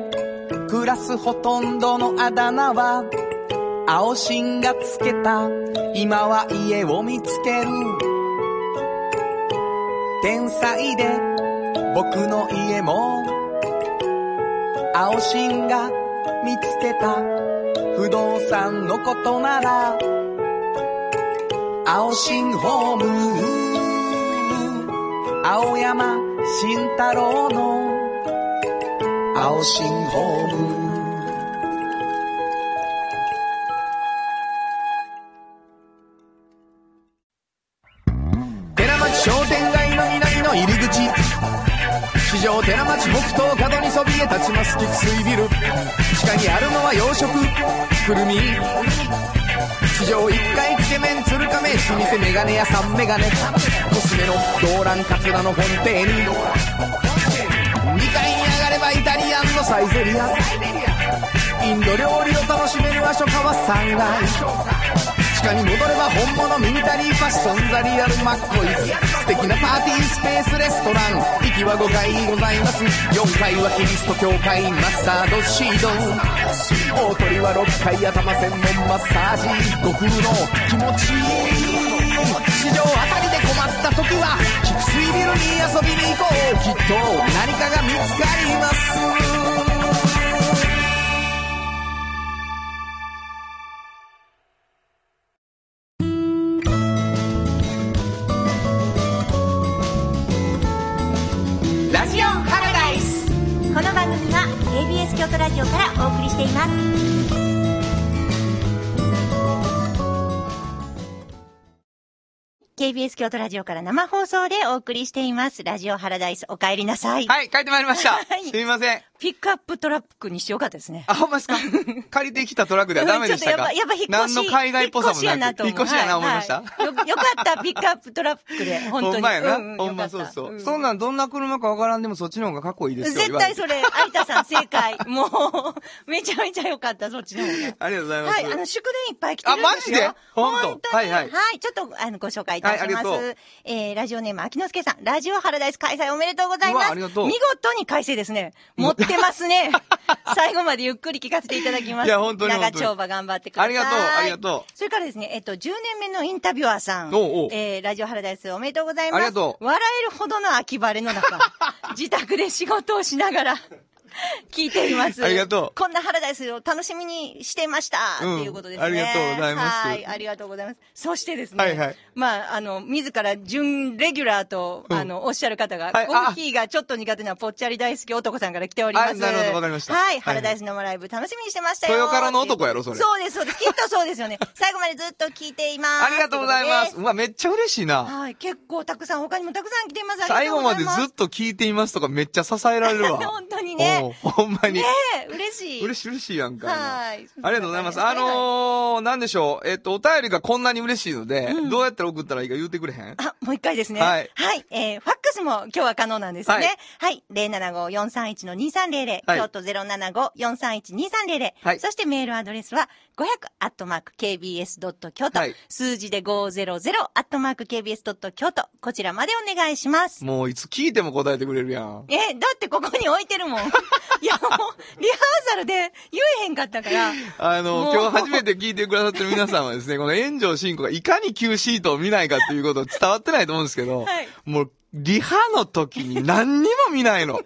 クラスほとんどのあだ名は青信がつけた今は家を見つける。天才で僕の家も。青信が見つけた。不動産のことなら。青信ホーム。青山慎太郎の。青信ホーム。寺町北東角にそびえ立ちます。菊水ビル。地下にあるのは洋食。くるみ地上1階つけ麺鶴亀。老舗メガネ屋さんメガネ。コスメの動乱カツラの本店。2階に上がればイタリアンのサイゼリア。インド料理を楽しめる和書川3階。地下に戻れば本物ミニタリーファッションザリアルマッコイズ素敵なパーティースペースレストラン。行きは5階ございます。4階はキリスト教会マスタードシード大鳥は6階頭専門マッサージ悟空の気持ちいい。市場あたりで困った時は菊水ビルに遊びに行こう。きっと何かが見つかります。都ラジオからお送りしています KBS 京都ラジオから生放送でお送りしています。ラジオハラダイス、お帰りなさい。はい、帰ってまいりました。[laughs] はいすみません。ピックアップトラックにしようかったですね。あ、ほんまですか？[laughs] 借りてきたトラックではダメでしたか？ちょっとやっぱ、やっぱ引っ越し。何の海外っぽさも引っ越しやな。引っ越しやな思いました、はいはいよ、よかった、ピックアップトラックで。[laughs] 本当に。ほんまやな。うんうんほんまそうそう。んそんなんどんな車かわからんでもそっちの方がかっこいいですよ。絶対それ。れ、有田さん正解。[laughs] もう、めちゃめちゃよかった、そっちの方が。ありがとうございます。はい、あの、祝電いっぱい来てるんですよ。あマジで？本当？にはいはいちょっと、あの、ご紹介いたします。はいえー、ラジオネーム、秋之助さん。ラジオハラダイス開催おめでとうございうます。わありがとう見事に開催ですね。持ってますね。[laughs] 最後までゆっくり聞かせていただきます。いや本当に長丁場頑張ってください。ありがとうありがとうそれからですね、えっと、10年目のインタビュアーさん。おえー、ラジオハラダイスおめでとうございます。ありがとう笑えるほどの秋晴れの中、[laughs] 自宅で仕事をしながら、聞いています。ありがとうこんなハラダイスを楽しみにしてました。うんっていうことですね。ありがとうございますはい、ありがとうございます。そしてですね。はいはいまあ、あの、自ら準レギュラーと、うんあの、おっしゃる方が、はいコーヒーがちょっと苦手なぽっちゃり大好き男さんから来ております。あなるほどわかりましたはい、いハラダイス生ライブ楽しみにしてましたよ。豊からの男やろそれそうです、そうです。きっとそうですよね。最後までずっと聞いています。ありがとうございます。ううわ、めっちゃ嬉しいな。はい、結構たくさん、他にもたくさん来ています。最後ま。ですずっと聞いていますとかめっちゃ支えられるわ [laughs] 本当にねほんまに。ねえ、嬉しい。嬉しい嬉しいやんか。はいありがとうございます。はいあのー、なんでしょう。えっと、お便りがこんなに嬉しいので、どうやったら送ったらいいか言うてくれへん？あ、もう一回ですね。はいえー、ファックスも今日は可能なんですよね。ははいい。075-431-2300、はい京都075-431-2300、はいそしてメールアドレスは500アットマーク KBS ドット京都、はい数字で500アットマーク KBS ドット京都、こちらまでお願いします。もういつ聞いても答えてくれるやん。え、だってここに置いてるもん。[laughs] いや、もう、リハーサルで言えへんかったから。あの、今日初めて聞いてくださってる皆さんはですね、この炎上進行がいかに Q シートを見ないかっていうこと伝わってないと思うんですけど、はいもう、リハの時に何にも見ないの。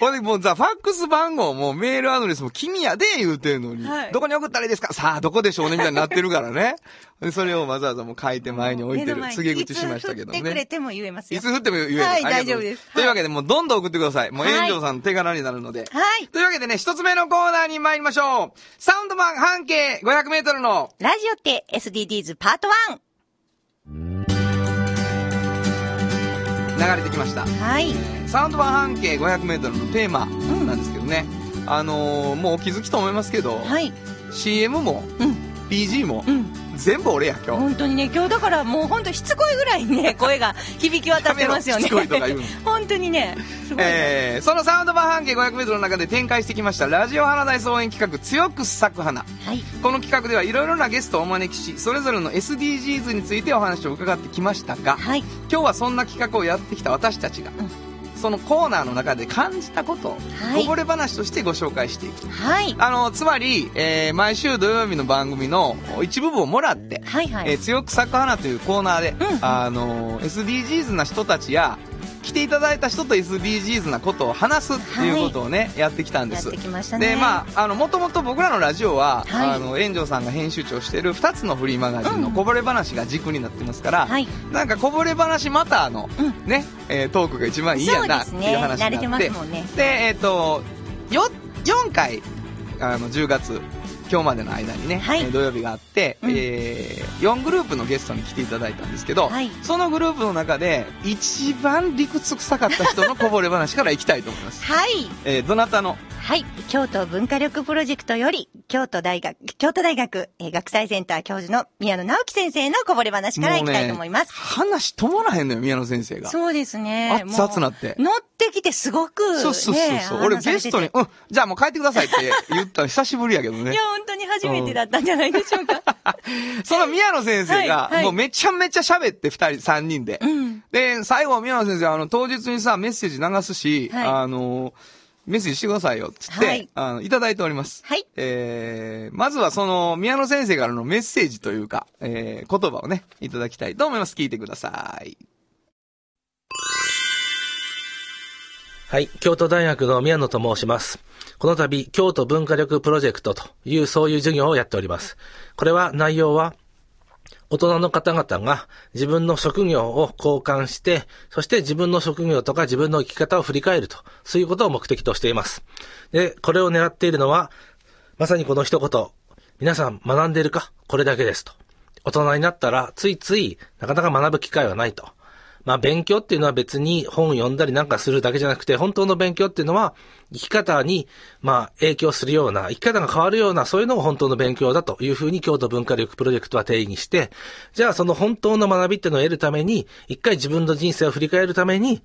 ほんで、もうさ、ファックス番号もメールアドレスも君やで言うてんのに、はいどこに送ったらいいですか？さあ、どこでしょうね？みたいになってるからね。で [laughs] それをわざわざもう書いて前に置いてる。告げ口しましたけどいつ振ってくれね。ても言えますよ。いつ振っても言える。はい大丈夫ですというわけで、もうどんどん送ってください。もうはい炎上さんの手柄になるので。はい。というわけでね、一つ目のコーナーに参りましょう。サウンド版半径500メートルのラジオって SDGs パート流れてきました。1。はい。サウンド版半径500メートルのテーマなんですけどね。あのー、もうお気づきと思いますけど、はい。CM もうん。BG もうん。全部俺や今日。本当にね、今日だからもう本当しつこいぐらいにね、[laughs] 声が響き渡ってますよね。やめろしつこいとか言うの [laughs] 本当にね、すごいね。えー、そのサウンド版半径500メートルの中で展開してきましたラジオ花大総演企画強く咲く花。はい。この企画ではいろいろなゲストをお招きし、それぞれの SDGs についてお話を伺ってきましたが、はい。今日はそんな企画をやってきた私たちが、そのコーナーの中で感じたことを、はいこぼれ話としてご紹介していく。はい。あの、つまり、えー毎週土曜日の番組の一部分をもらって、はいはい。えー強く咲く花というコーナーで、うんあの、SDGs な人たちや、来ていただいた人と SDGs なことを話すっていうことをね、やってきたんですやって。きましたね。で、まあ、あの、もともと僕らのラジオは、はいあの、炎上さんが編集長してる2つのフリーマガジンのこぼれ話が軸になってますから、はい。なんかこぼれ話またの、うんね、えートークが一番いいやなっていう話になって。慣れてますもんねで、えっ、と、よ、4回、あの、10月、今日までの間にね、はいえー土曜日があって、うんえー、4グループのゲストに来ていただいたんですけど、はいそのグループの中で、一番理屈臭かった人のこぼれ話からいきたいと思います。はい。えー、どなたの？はい。京都文化力プロジェクトより、京都大学、京都大学、えー学際センター教授の宮野直樹先生のこぼれ話からいきたいと思います。話止まらへんのよ、宮野先生が。そうですね。熱々なって乗ってきてすごく、ね、そうそうそうそう。俺ゲストに、うん、じゃあもう帰ってくださいって言ったら [laughs] 久しぶりやけどねいや、。本当に初めてだったんじゃないでしょうか。[laughs] その宮野先生がはいは、いもうめちゃめちゃ喋って、二人、三人で。うん。で、最後、宮野先生、あの、当日にさ、メッセージ流すし、はいあの、メッセージしてくださいよ、つって、はいあの、いただいております。はいえー、まずはその、宮野先生からのメッセージというか、えー、言葉をね、いただきたいと思います。聞いてください。はい。京都大学の宮野と申します。この度、京都文化力プロジェクトという、そういう授業をやっております。これは、内容は、大人の方々が自分の職業を交換して、そして自分の職業とか自分の生き方を振り返ると、そういうことを目的としています。で、これを狙っているのは、まさにこの一言、皆さん学んでいるか？これだけですと。大人になったら、ついつい、なかなか学ぶ機会はないと。まあ勉強っていうのは別に本を読んだりなんかするだけじゃなくて、本当の勉強っていうのは生き方にまあ影響するような、生き方が変わるような、そういうのが本当の勉強だというふうに京都文化力プロジェクトは定義して、じゃあその本当の学びっていうのを得るために、一回自分の人生を振り返るために、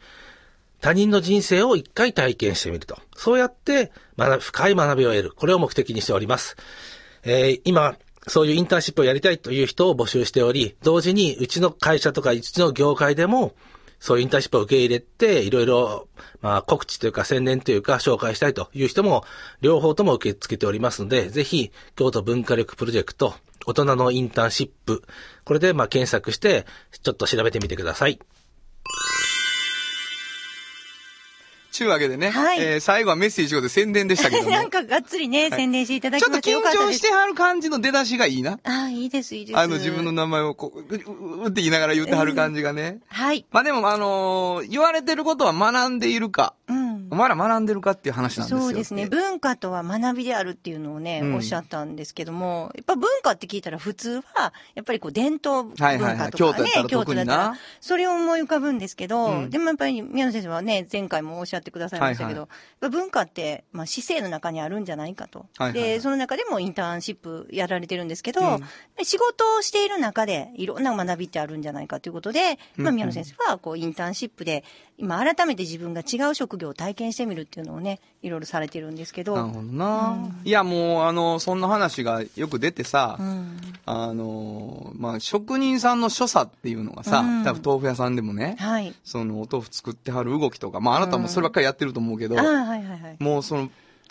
他人の人生を一回体験してみると。そうやって学び、深い学びを得る。これを目的にしております。えー今、そういうインターンシップをやりたいという人を募集しており、同時にうちの会社とかうちの業界でも、そういうインターンシップを受け入れて、いろいろ、まあ、告知というか宣伝というか紹介したいという人も、両方とも受け付けておりますので、ぜひ、京都文化力プロジェクト、大人のインターンシップ、これで、まあ、検索して、ちょっと調べてみてください。ちゅうわけでね、はいえー最後はメッセージで宣伝でしたけども。[laughs] なんかがっつりね、宣伝していただきまちょっと緊。張してはる感じの出だしがいいな。ああ、いいです、いいです。あの自分の名前をこう、うううって言いながら言ってはる感じがね。はい。まあでも、あのー言われてることは学んでいるか、うんお。前ら学んでるかっていう話なんですよ。そうですね。文化とは学びであるっていうのをね、うん。おっしゃったんですけども、やっぱ文化って聞いたら普通は、やっぱりこう伝統文化とかね、京都やったらそれを思い浮かぶんですけど、うん。でもやっぱり宮野先生はね、前回もおっしゃってくださいましたけど、文化って、まあ、姿勢の中にあるんじゃないかと。で、その中でもインターンシップやられてるんですけど、仕事をしている中でいろんな学びってあるんじゃないかということで、まあ、宮野先生はこうインターンシップで、今改めて自分が違う職業を体験してみるっていうのをね、いろいろされてるんですけど。なるほどな、いや、もう、あの、そんな話がよく出てさ、うんあの、まあ、職人さんの所作っていうのがさ、うん多分豆腐屋さんでもね、はい。そのお豆腐作ってはる動きとか、まあ、あなたもそればっかりやってると思うけど、はいはいはい。もうその、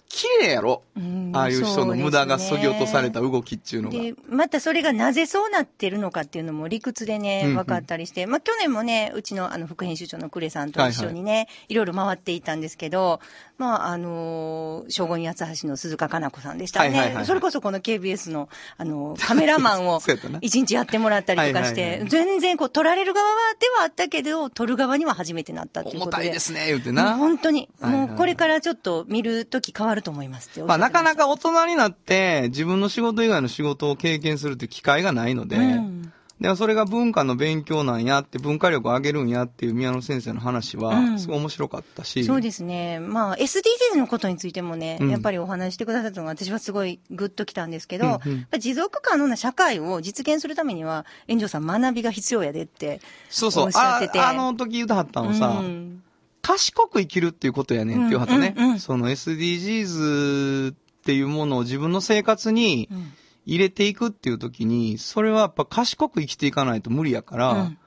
綺麗やろ、うんああいう人の無駄が削ぎ落とされたそう動きっていうのが。で、またそれがなぜそうなってるのかっていうのも理屈でね、うんうん。分かったりして、まあ去年もね、うちのあの副編集長のクレさんと一緒にね、いろいろ回っていたんですけど、まああのー、正午に八つ橋の鈴鹿かな子さんでしたね、はいはいはいはい。それこそこの KBS の、あの、カメラマンを [laughs] 一日やってもらったりとかして、はいはいはい。全然こう撮られる側ではあったけど、撮る側には初めてなったっていうことで。重たいですね、言うてな。本当に、はいはいもうこれからちょっと見るとき変わると思いますまましたなかなか大人になって、自分の仕事以外の仕事を経験するっていう機会がないので、うんでもそれが文化の勉強なんやって、文化力を上げるんやっていう宮野先生の話は、うんすごい面白かったし。そうですね。まあ、SDGs のことについてもね、うんやっぱりお話ししてくださったのが私はすごいグッときたんですけど、うんうん持続可能な社会を実現するためには、炎上さん学びが必要やでってそうそうおっ。しゃってて。ああの時言うたはったのさ、うん賢く生きるっていうことやねんっていうはったね。うんうん。うんその SDGs っていうものを自分の生活にうん。入れていくっていう時に、それはやっぱ賢く生きていかないと無理やから、うん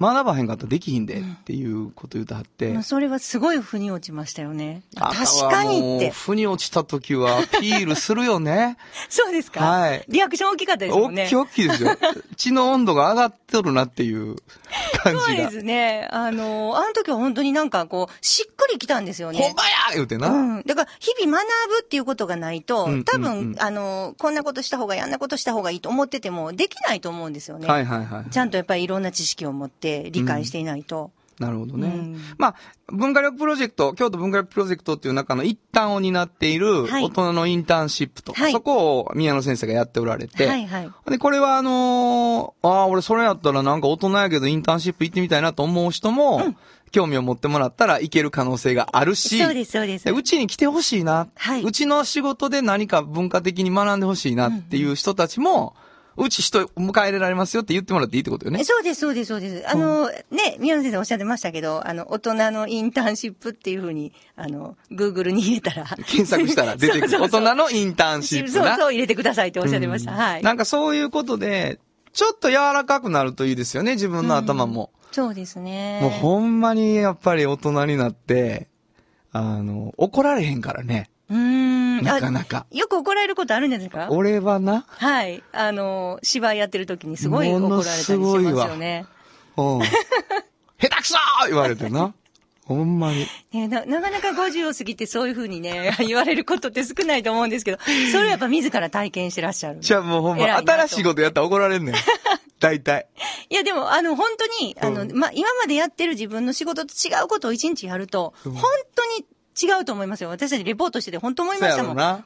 学ばへんかったらできひんでっていうこと言うたはって。まあそれはすごい腑に落ちましたよね。あ確かにって。腑に落ちた時はアピールするよね。[laughs] そうですか？はいリアクション大きかったですもんね。大きい大きいですよ。[laughs] 血の温度が上がってるなっていう感じが。そうですね。あの、あの時は本当になんかこう、しっくりきたんですよね。ほんまや言うてな。うん。だから、日々学ぶっていうことがないと、うん多分、あの、こんなことした方がいい、あんなことした方がいいと思ってても、できないと思うんですよね。はいはいはい。ちゃんとやっぱりいろんな知識を持って理解していないと。なるほどね。うん。まあ、文化力プロジェクト、京都文化力プロジェクトっていう中の一端を担っているはい。大人のインターンシップと、はい。そこを宮野先生がやっておられて、はいはい。で、これはあのーああ、俺それやったらなんか大人やけどインターンシップ行ってみたいなと思う人も、興味を持ってもらったらいける可能性があるし、そうです、そうです。でうちに来てほしいな、はい。うちの仕事で何か文化的に学んでほしいなっていう人たちも、うち人迎え入れられますよって言ってもらっていいってことよね。そうです、そうです、そうです。あの、ね、宮野先生おっしゃってましたけど、あの、大人のインターンシップっていうふうに、あの、グーグルに入れたら。検索したら出てくる。[laughs] そうそうそう大人のインターンシップな。そうそう、入れてくださいっておっしゃってました。はい。なんかそういうことで、ちょっと柔らかくなるといいですよね、自分の頭も。そうですね。もうほんまにやっぱり大人になって、あの、怒られへんからね。うーん。なかなかあよく怒られることあるんじゃないですか？俺はな、はい。あの、芝居やってる時にすごい怒られたりしますよね。うん。下手くそー言われてな。[laughs] ほんまに。ねな、なかなか50を過ぎてそういうふうにね、[laughs] 言われることって少ないと思うんですけど、それやっぱ自ら体験してらっしゃる。じゃあもうほんま、新しいことやったら怒られんねん。[laughs] 大体。いや、でも、あの、本当に、あの、まあ、今までやってる自分の仕事と違うことを一日やると、本当に違うと思いますよ。私たちレポートしてて本当思いましたもん。こんな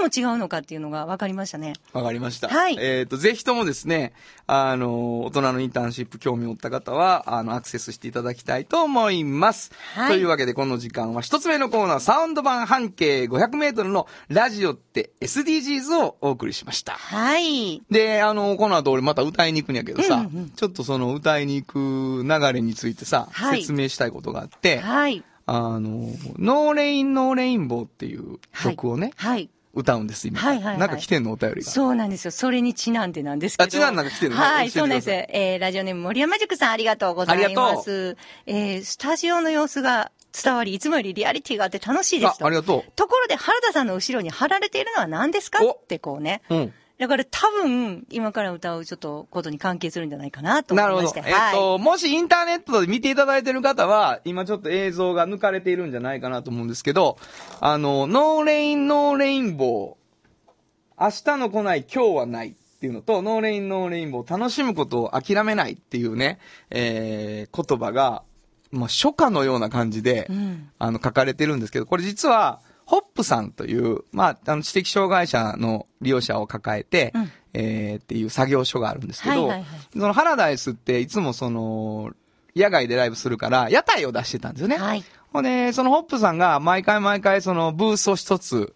なにも違うのかっていうのが分かりましたね。わかりました。はいえっ、と、ぜひともですね、あの、大人のインターンシップ興味を持った方は、あの、アクセスしていただきたいと思います。はいというわけで、この時間は一つ目のコーナー、サウンド版半径500メートルのラジオって SDGs をお送りしました。はい。で、あの、この後俺また歌いに行くんやけどさ、うんうんちょっとその歌いに行く流れについてさ、はい説明したいことがあって、はい。あの、 No Rain No Rainbow っていう曲をね、はい。歌うんです、今。はいはいはいなんか来てんのお便りが。そうなんですよ。それにちなんでなんですけど。あちなんなんか来てるの？はい、そうなんです。えー、ラジオネーム森山塾さんありがとうございありがとます。えー、スタジオの様子が伝わり、いつもよりリアリティがあって楽しいですと。あありがとうところで原田さんの後ろに貼られているのは何ですか？おってこうね。うん。だから多分、今から歌うちょっとことに関係するんじゃないかなと思ないるほどまし。て。えっと、もしインターネットで見ていただいてる方は、今ちょっと映像が抜かれているんじゃないかなと思うんですけど、あの、 No Rain No Rainbow、明日の来ない今日はないっていうのと、 No Rain No Rainbow、楽しむことを諦めないっていうね、えー、言葉が、まあ、書家のような感じで、んあの、書かれてるんですけど、これ実は、ホップさんという、まあ、あの、知的障害者の利用者を抱えて、うんえー、っていう作業所があるんですけど、はいはいはいそのハラダイスっていつもその、野外でライブするから、屋台を出してたんですよね。はい。ほんで、そのホップさんが毎回毎回そのブースを一つ、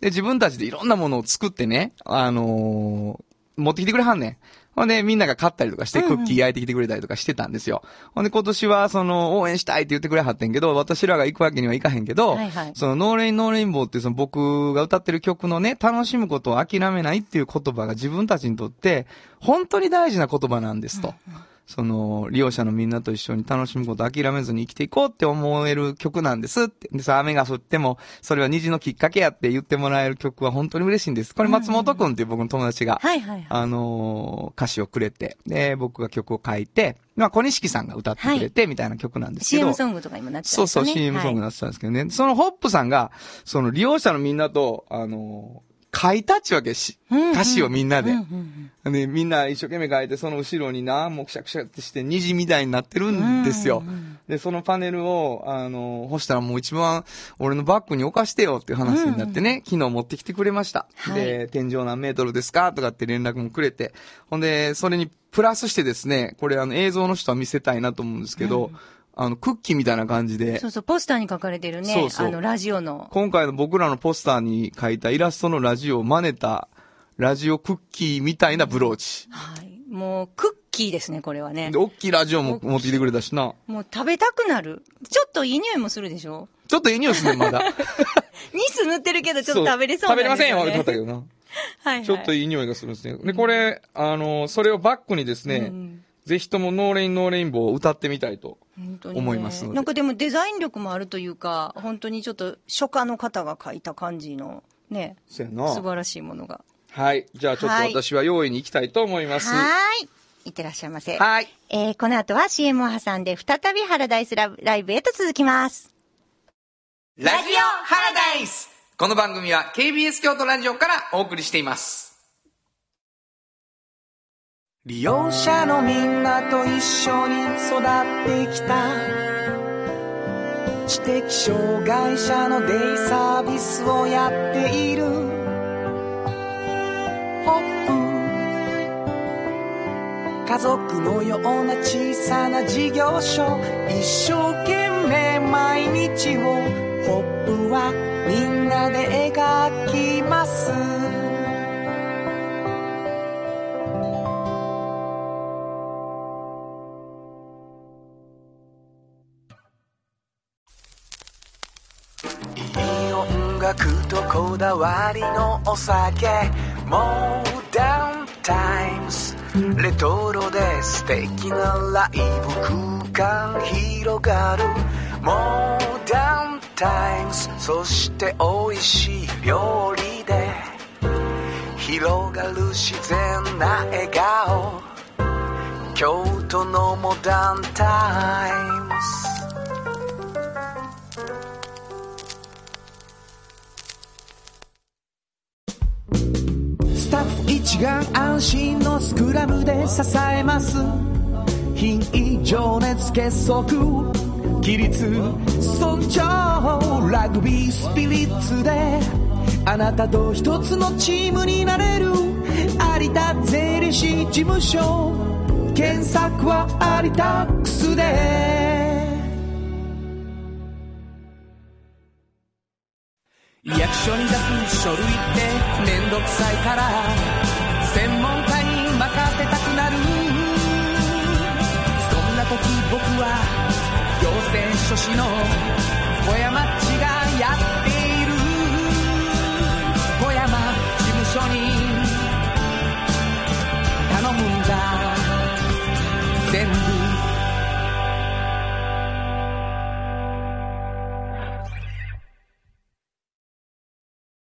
で、自分たちでいろんなものを作ってね、あのー持ってきてくれはんねん。ほんで、みんなが買ったりとかして、クッキー焼いてきてくれたりとかしてたんですよ。ほんで、今年は、その、応援したいって言ってくれはってんけど、私らが行くわけにはいかへんけど、はいはいその、 No Rain No Rainbow っていうその僕が歌ってる曲のね、楽しむことを諦めないっていう言葉が自分たちにとって、本当に大事な言葉なんですと。その、利用者のみんなと一緒に楽しむことを諦めずに生きていこうって思える曲なんですって。でさ、雨が降っても、それは虹のきっかけやって言ってもらえる曲は本当に嬉しいんです。これ松本くんっていう僕の友達が、はいはいはい。あのー歌詞をくれて、で、僕が曲を書いて、まあ、小西さんが歌ってくれて、みたいな曲なんですけど。CM ソングとかにもなってたんそうそう、ですよね CM ソングにはいなってたんですけどね。そのホップさんが、その利用者のみんなと、あのー書いたっちゅうわけし、うんうん。歌詞をみんなで。うんうんうんで、みんな一生懸命書いて、その後ろにな、もうくしゃくしゃってして、虹みたいになってるんですよ。で、そのパネルを、あの、干したらもう一番、俺のバッグに置かしてよっていう話になってね、昨日持ってきてくれました。はい。で、天井何メートルですか？とかって連絡もくれて、ほんで、それにプラスしてですね、これあの映像の人は見せたいなと思うんですけど、あの、クッキーみたいな感じでそ、うそう、ポスターに書かれてるね、そうそうあの、ラジオの。今回の僕らのポスターに書いたイラストのラジオを真似た、ラジオクッキーみたいなブローチ。はい。もう、クッキーですね、これはねで、。大きいラジオも持ってきてくれたしな。もう食べたくなる。ちょっといい匂いもするでしょ？ちょっといい匂いするね、まだ。ニス塗ってるけど、ちょっと食べれそう食べれませんよ、言ったけどな。[laughs] はいはい。ちょっといい匂いがするんですね。で、これ、あの、それをバックにですね、うんぜひとも No Rain No Rainbow を歌ってみたいと。本当にね思いますのでなんかでもデザイン力もあるというか、本当にちょっと書家の方が描いた感じの、ね。素晴らしいものが。はい。じゃあちょっとはい私は用意に行きたいと思います。はーい。いってらっしゃいませ。はい。えー、この後は CM を挟んで再びハラダイスラライブへと続きます。ラジオハラダイスこの番組は KBS 京都ラジオからお送りしています。利用者のみんなと一緒に育ってきた。知的障害者のデイサービスをやっている。ホップ。家族のような小さな事業所。一生懸命毎日をホップはみんなで描きます。わりのお酒。モーダウンタイムスレトロで素敵なライブ空間広がる。モーダウンタイムスそして美味しい料理で。広がる自然な笑顔。京都のモダンタイムス一丸安心のスクラムで支えます。品位情熱結束規律尊重ラグビースピリッツで。あなたと一つのチームになれる有田税理士事務所。検索は有田ックスで。役所に出す書類ってめんどくさいから専門家に任せたくなる。そんな時僕は行政書士の小山っちがやって